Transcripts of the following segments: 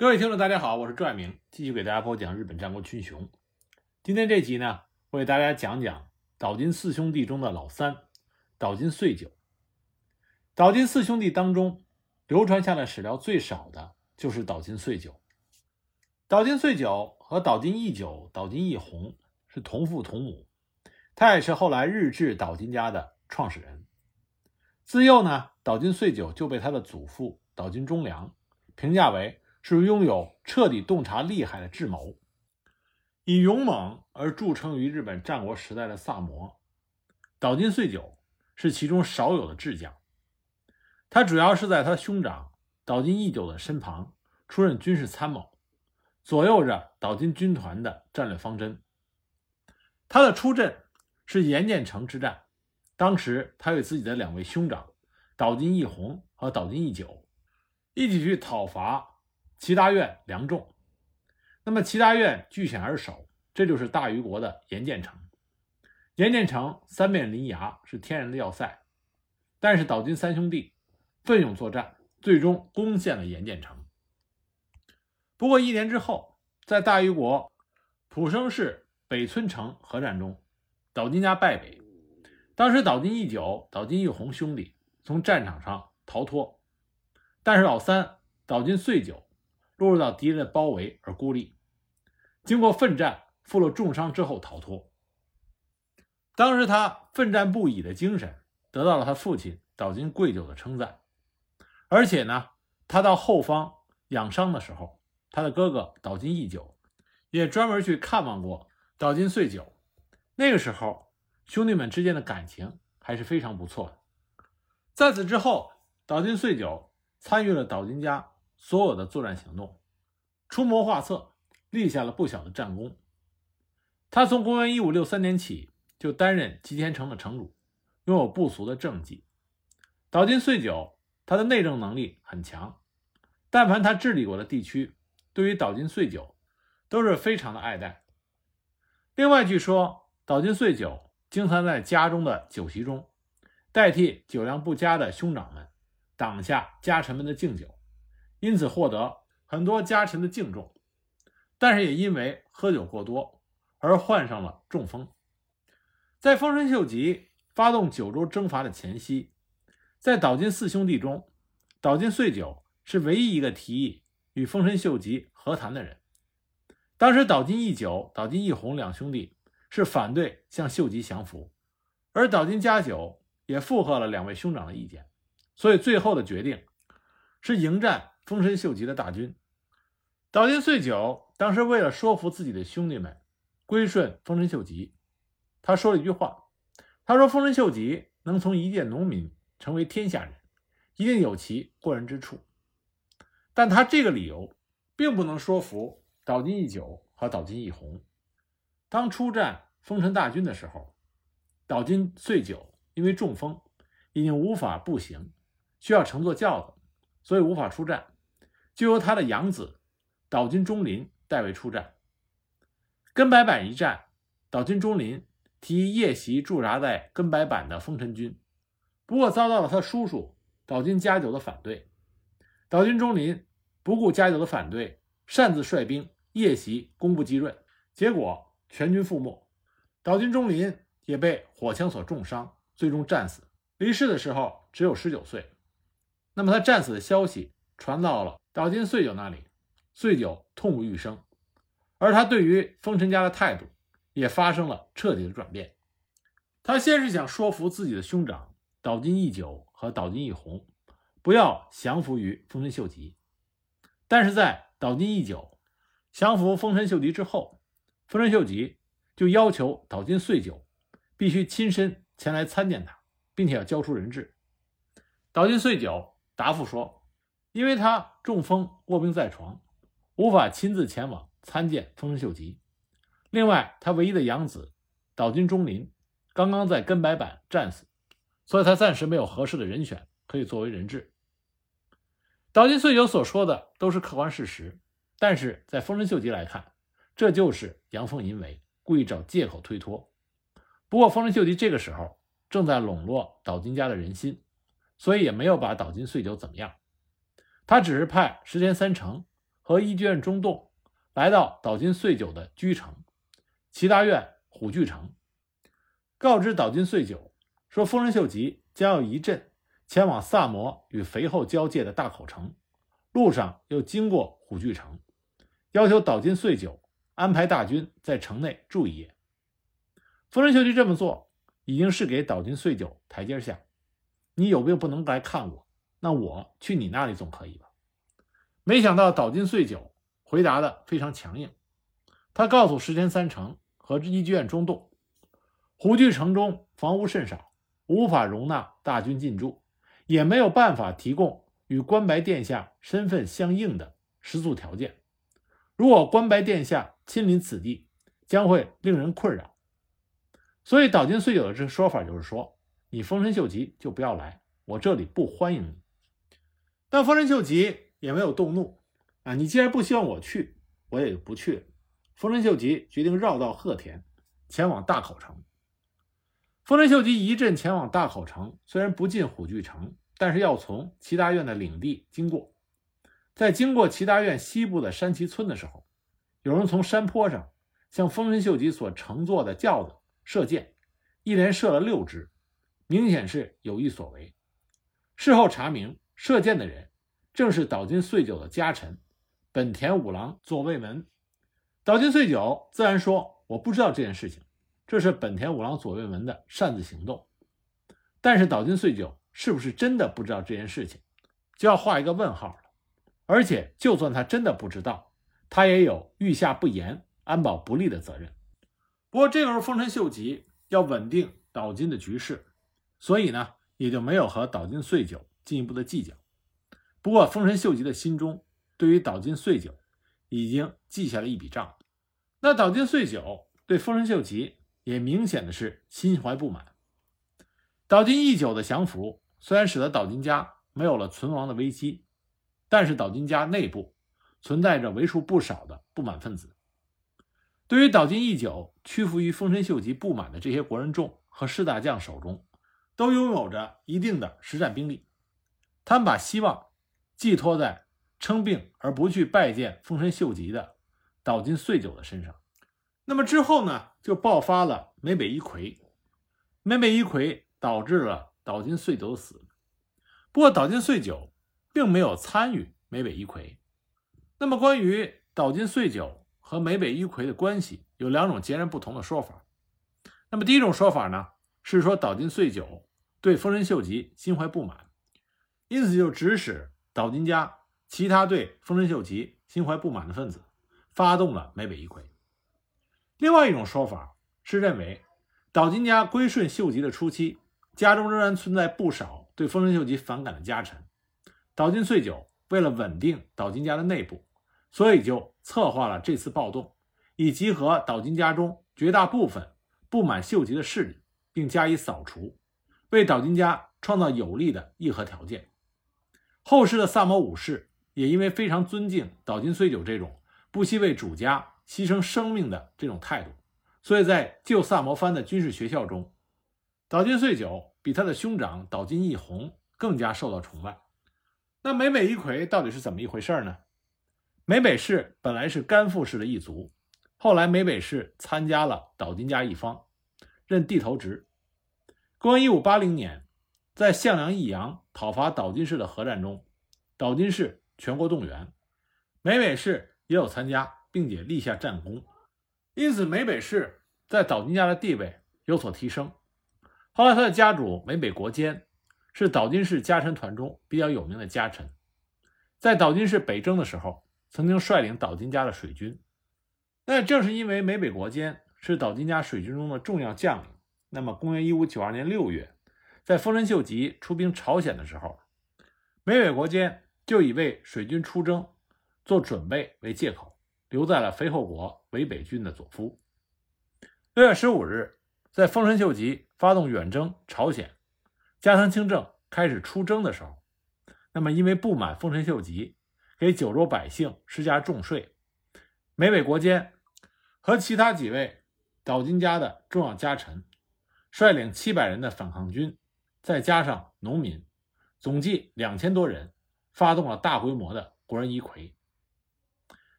各位听众，大家好，我是朱爱明，继续给大家播讲日本战国群雄。今天这集呢，我给大家讲讲岛津四兄弟中的老三岛津岁久。岛津四兄弟当中，流传下来史料最少的就是岛津岁久。岛津岁久和岛津义久、岛津义弘是同父同母，他也是后来日治岛津家的创始人。自幼呢，岛津岁久就被他的祖父岛津忠良评价为是拥有彻底洞察厉害的智谋，以勇猛而著称于日本战国时代的萨摩岛津穗久是其中少有的智将。他主要是在他兄长岛津义久的身旁出任军事参谋，左右着岛津军团的战略方针。他的出阵是岩见城之战，当时他与自己的两位兄长岛津义弘和岛津义久一起去讨伐齐达院梁仲。那么齐达院据险而守，这就是大虞国的岩见城。岩见城三面临崖，是天然的要塞，但是岛津三兄弟。奋勇作战，最终攻陷了岩见城。不过一年之后，在大虞国浦生市北村城合战中，岛津家败北。当时岛津义久、岛津义弘兄弟从战场上逃脱，但是老三岛津穗久落入到敌人的包围而孤立。经过奋战，负了重伤之后逃脱。当时他奋战不已的精神，得到了他父亲岛津贵久的称赞。而且呢，他到后方养伤的时候，他的哥哥岛津义久也专门去看望过岛津穗久。那个时候，兄弟们之间的感情还是非常不错的。在此之后，岛津穗久参与了岛津家所有的作战行动，出谋划策，立下了不小的战功。他从公元一五六三年起就担任吉田城的城主，拥有不俗的政绩。岛津穗久。他的内政能力很强，但凡他治理过的地区，对于岛津穗久都是非常的爱戴。另外，据说岛津穗久经常在家中的酒席中，代替酒量不佳的兄长们挡下家臣们的敬酒，因此获得很多家臣的敬重。但是也因为喝酒过多而患上了中风。在丰臣秀吉发动九州征伐的前夕。在岛津四兄弟中，岛津穗久是唯一一个提议与丰臣秀吉和谈的人。当时，岛津义久、岛津义弘两兄弟是反对向秀吉降服，而岛津家久也附和了两位兄长的意见，所以最后的决定是迎战丰臣秀吉的大军。岛津穗久当时为了说服自己的兄弟们归顺丰臣秀吉，他说了一句话：“他说丰臣秀吉能从一介农民。”成为天下人，一定有其过人之处，但他这个理由并不能说服岛津义久和岛津义弘。当出战丰臣大军的时候，岛津穗久因为中风，已经无法步行，需要乘坐轿子，所以无法出战，就由他的养子岛津忠林代为出战。根白坂一战，岛津忠林提议夜袭驻扎在根白坂的丰臣军。不过遭到了他叔叔岛津家久的反对，岛津忠林不顾家久的反对，擅自率兵夜袭攻部吉润，结果全军覆没，岛津忠林也被火枪所重伤，最终战死。离世的时候只有十九岁。那么他战死的消息传到了岛津穗久那里，穗久痛不欲生，而他对于丰臣家的态度也发生了彻底的转变。他先是想说服自己的兄长。岛津义久和岛津义弘不要降服于丰臣秀吉，但是在岛津义久降服丰臣秀吉之后，丰臣秀吉就要求岛津穗久必须亲身前来参见他，并且要交出人质。岛津穗久答复说，因为他中风卧病在床，无法亲自前往参见丰臣秀吉。另外，他唯一的养子岛津忠林刚刚在根白坂战死。所以他暂时没有合适的人选可以作为人质。岛津穗久所说的都是客观事实，但是在丰臣秀吉来看，这就是阳奉阴违，故意找借口推脱。不过丰臣秀吉这个时候正在笼络岛津家的人心，所以也没有把岛津穗久怎么样。他只是派石田三成和伊集院中栋来到岛津穗久的居城齐达院虎踞城，告知岛津穗久说，丰臣秀吉将要一阵前往萨摩与肥后交界的大口城，路上又经过虎踞城，要求岛津穗久安排大军在城内住一夜。丰臣秀吉这么做，已经是给岛津穗久台阶下。你有病不能来看我，那我去你那里总可以吧？没想到岛津穗久回答的非常强硬，他告诉石田三成和伊集院中栋，虎踞城中房屋甚少，无法容纳大军进驻，也没有办法提供与关白殿下身份相应的食宿条件。如果关白殿下亲临此地，将会令人困扰。所以岛津穗久的这个说法就是说，你丰臣秀吉就不要来，我这里不欢迎你。但丰臣秀吉也没有动怒啊，你既然不希望我去，我也就不去了。丰臣秀吉决定绕道鹤田，前往大口城。丰臣秀吉一阵前往大口城，虽然不进虎踞城，但是要从齐大院的领地经过。在经过齐大院西部的山崎村的时候，有人从山坡上向丰臣秀吉所乘坐的轿子。射箭，一连射了六支，明显是有意所为。事后查明，射箭的人正是岛津穗久的家臣本田五郎左卫门。岛津穗久自然说：“我不知道这件事情，这是本田五郎左卫门的擅自行动。”但是岛津穗久是不是真的不知道这件事情，就要画一个问号了。而且，就算他真的不知道，他也有御下不严、安保不利的责任。不过这个时候，丰臣秀吉要稳定岛津的局势，所以呢，也就没有和岛津穗久进一步的计较。不过，丰臣秀吉的心中对于岛津穗久已经记下了一笔账。那岛津穗久对丰臣秀吉也明显的是心怀不满。岛津义久的降服虽然使得岛津家没有了存亡的危机，但是岛津家内部存在着为数不少的不满分子。对于岛津义久屈服于丰臣秀吉不满的这些国人众和士大将手中，都拥有着一定的实战兵力。他们把希望寄托在称病而不去拜见丰臣秀吉的岛津穗久的身上。那么之后呢，就爆发了美北一揆。美北一揆导致了岛津穗久的死。不过岛津穗久并没有参与美北一揆。那么关于岛津穗久。和美北一揆的关系有两种截然不同的说法。那么第一种说法呢，是说岛津穗久对丰臣秀吉心怀不满，因此就指使岛津家其他对丰臣秀吉心怀不满的分子发动了美北一揆。另外一种说法是认为，岛津家归顺秀吉的初期，家中仍然存在不少对丰臣秀吉反感的家臣。岛津岁久为了稳定岛津家的内部。所以就策划了这次暴动，以集合岛津家中绝大部分不满秀吉的势力，并加以扫除，为岛津家创造有利的议和条件。后世的萨摩武士也因为非常尊敬岛津穗久这种不惜为主家牺牲生命的这种态度，所以在旧萨摩藩的军事学校中，岛津穗久比他的兄长岛津义弘更加受到崇拜。那美美一揆到底是怎么一回事呢？美北氏本来是甘富氏的一族，后来美北氏参加了岛津家一方，任地头直。公元一五八零年，在向阳义阳讨伐岛津氏的合战中，岛津氏全国动员，美北氏也有参加，并且立下战功，因此美北氏在岛津家的地位有所提升。后来他的家主美北国坚是岛津氏家臣团中比较有名的家臣，在岛津氏北征的时候。曾经率领岛津家的水军，那正是因为美北国坚是岛津家水军中的重要将领。那么，公元一五九二年六月，在丰臣秀吉出兵朝鲜的时候，美北国坚就以为水军出征做准备为借口，留在了肥后国伪北军的佐夫。六月十五日，在丰臣秀吉发动远征朝鲜，加藤清正开始出征的时候，那么因为不满丰臣秀吉。给九州百姓施加重税，美北国坚和其他几位岛津家的重要家臣，率领七百人的反抗军，再加上农民，总计两千多人，发动了大规模的国人一揆。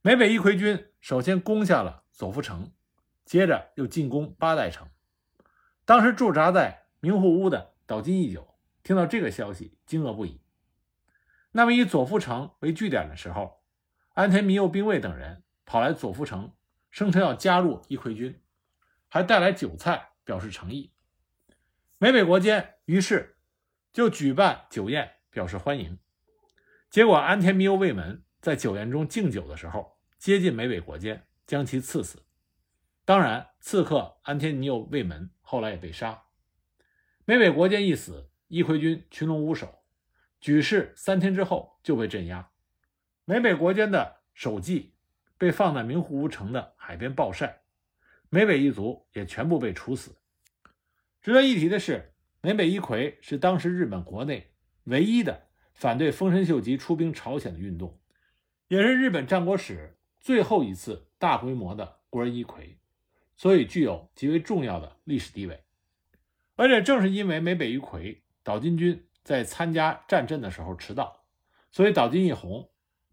美北一揆军首先攻下了左福城，接着又进攻八代城。当时驻扎在明户屋的岛津义久听到这个消息，惊愕不已。那么以左福城为据点的时候，安田弥右兵卫等人跑来左福城，声称要加入一揆军，还带来酒菜表示诚意。美北国间于是就举办酒宴表示欢迎。结果安田弥右卫门在酒宴中敬酒的时候，接近美北国间，将其刺死。当然，刺客安田弥右卫门后来也被杀。美北国间一死，一揆军群龙无首。举事三天之后就被镇压，美北国间的首级被放在明户屋城的海边暴晒，美北一族也全部被处死。值得一提的是，美北一揆是当时日本国内唯一的反对丰臣秀吉出兵朝鲜的运动，也是日本战国史最后一次大规模的国人一揆，所以具有极为重要的历史地位。而且正是因为美北一揆，岛津军。在参加战阵的时候迟到，所以岛津义弘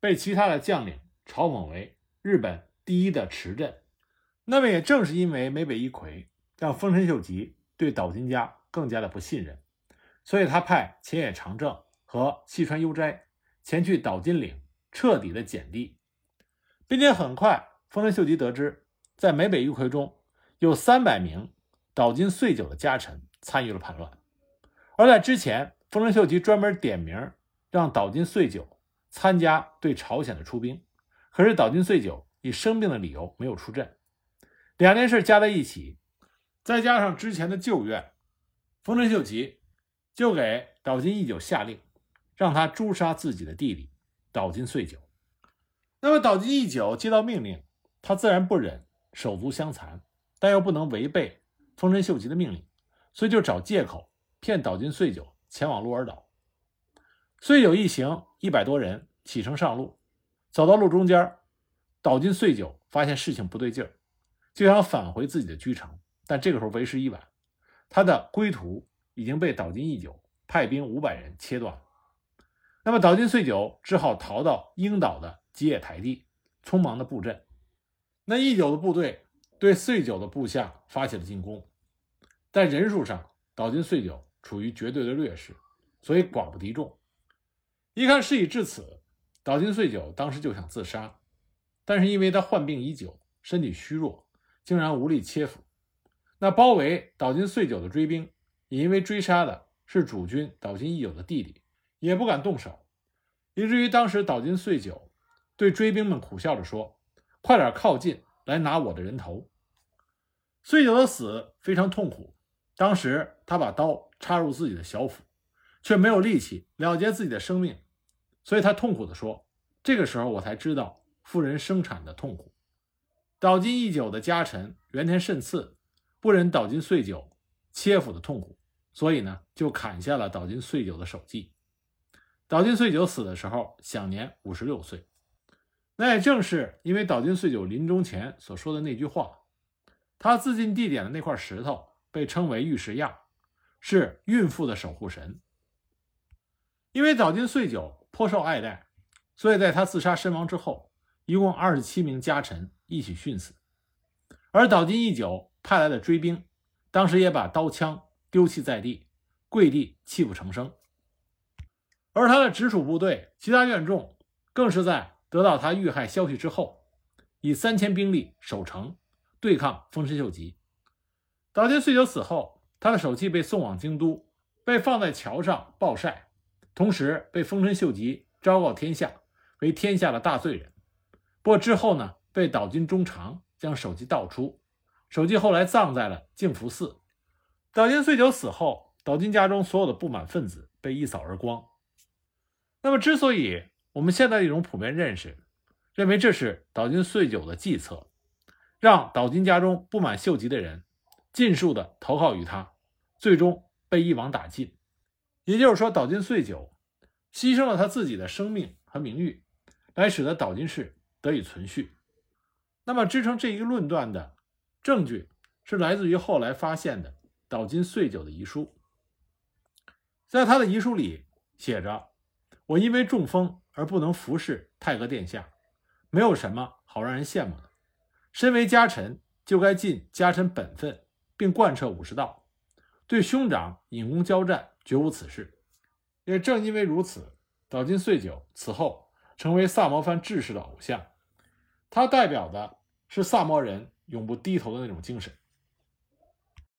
被其他的将领嘲讽为日本第一的迟阵。那么也正是因为美北一揆，让丰臣秀吉对岛津家更加的不信任，所以他派前野长政和细川悠斋前去岛津岭彻底的减地，并且很快丰臣秀吉得知，在美北一揆中有三百名岛津岁久的家臣参与了叛乱，而在之前。丰臣秀吉专门点名让岛津岁久参加对朝鲜的出兵，可是岛津岁久以生病的理由没有出阵。两件事加在一起，再加上之前的旧怨，丰臣秀吉就给岛津义久下令，让他诛杀自己的弟弟岛津岁久。那么岛津义久接到命令，他自然不忍手足相残，但又不能违背丰臣秀吉的命令，所以就找借口骗岛津岁久。前往鹿儿岛，岁久一行一百多人启程上路，走到路中间，岛津岁久发现事情不对劲儿，就想返回自己的居城，但这个时候为时已晚，他的归途已经被岛津义久派兵五百人切断。那么岛津穗久只好逃到鹰岛的吉野台地，匆忙的布阵。那义久的部队对岁久的部下发起了进攻，在人数上，岛津岁久。处于绝对的劣势，所以寡不敌众。一看事已至此，岛津岁久当时就想自杀，但是因为他患病已久，身体虚弱，竟然无力切腹。那包围岛津岁久的追兵，也因为追杀的是主君岛津义久的弟弟，也不敢动手，以至于当时岛津岁久对追兵们苦笑着说：“快点靠近，来拿我的人头。”岁久的死非常痛苦，当时他把刀。插入自己的小腹，却没有力气了结自己的生命，所以他痛苦地说：“这个时候我才知道妇人生产的痛苦。”岛津义久的家臣原田慎次不忍岛津岁久切腹的痛苦，所以呢就砍下了岛津岁久的首级。岛津岁久死的时候享年五十六岁。那也正是因为岛津岁久临终前所说的那句话，他自尽地点的那块石头被称为玉石亚。是孕妇的守护神，因为岛津岁久颇受爱戴，所以在他自杀身亡之后，一共二十七名家臣一起殉死。而岛津义久派来的追兵，当时也把刀枪丢弃在地，跪地泣不成声。而他的直属部队其他院众，更是在得到他遇害消息之后，以三千兵力守城，对抗丰臣秀吉。岛津岁久死后。他的首级被送往京都，被放在桥上暴晒，同时被丰臣秀吉昭告天下为天下的大罪人。不过之后呢，被岛津忠长将首级盗出，首级后来葬在了净福寺。岛津岁久死后，岛津家中所有的不满分子被一扫而光。那么，之所以我们现在一种普遍认识，认为这是岛津岁久的计策，让岛津家中不满秀吉的人尽数的投靠于他。最终被一网打尽，也就是说，岛津岁久牺牲了他自己的生命和名誉，来使得岛津氏得以存续。那么，支撑这一论断的证据是来自于后来发现的岛津岁久的遗书。在他的遗书里写着：“我因为中风而不能服侍太阁殿下，没有什么好让人羡慕的。身为家臣，就该尽家臣本分，并贯彻武士道，对兄长引功交战，绝无此事。也正因为如此，岛津穗久此后成为萨摩藩志士的偶像。他代表的是萨摩人永不低头的那种精神。